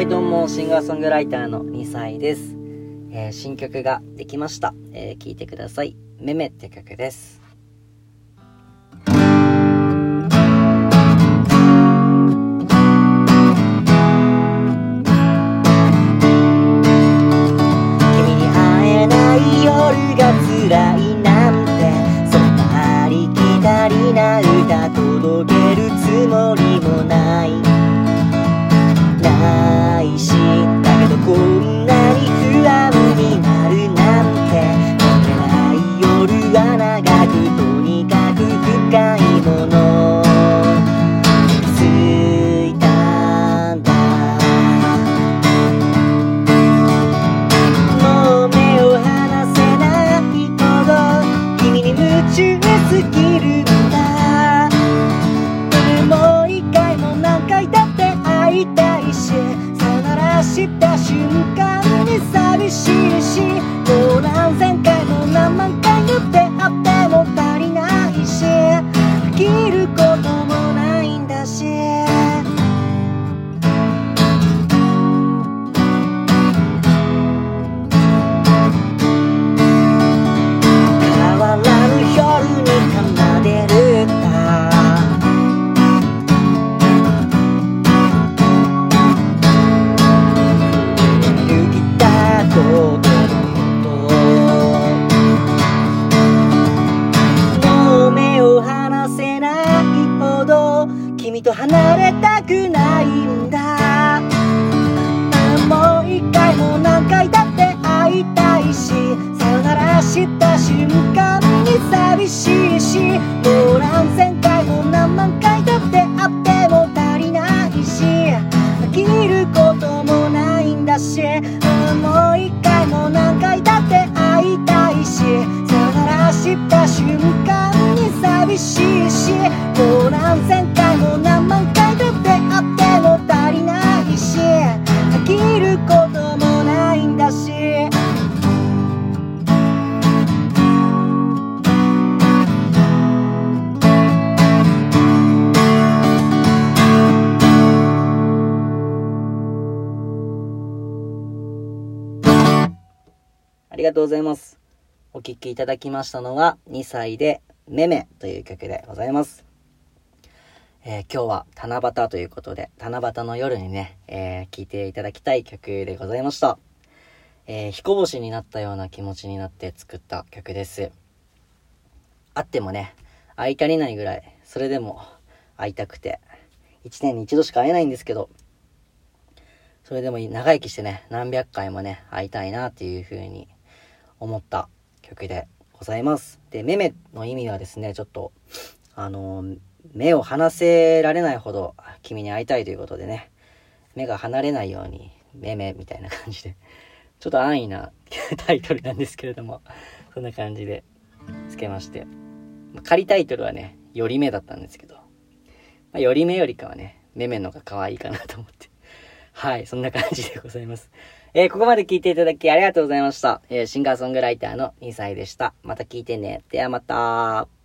はい、どうも、シンガーソングライターの2歳です。えー新曲ができました。えー聴いてください。めめって曲です。した瞬間に寂しいしたくないんだ。もう一回も何回だって会いたいしさよならした瞬間に寂しいしありがとうございます。お聴きいただきましたのは2歳でめめという曲でございます。えー今日は七夕ということで、七夕の夜にね、えー聴いていただきたい曲でございました。えー彦星になったような気持ちになって作った曲です。会ってもね、会い足りないぐらい、それでも会いたくて、一年に一度しか会えないんですけど、それでも長生きしてね、何百回もね、会いたいなっていう風に思った曲でございます。で、めめの意味はですね、ちょっと、あの目を離せられないほど君に会いたいということでね、目が離れないように、めめみたいな感じで、ちょっと安易な タイトルなんですけれども、そんな感じでつけまして。仮タイトルはね、より目だったんですけど、まあ、より目よりかはね、めめのが可愛いかなと思って。はい、そんな感じでございます。えーここまで聞いていただきありがとうございました。えーシンガーソングライターの2歳でした。また聞いてね。ではまた。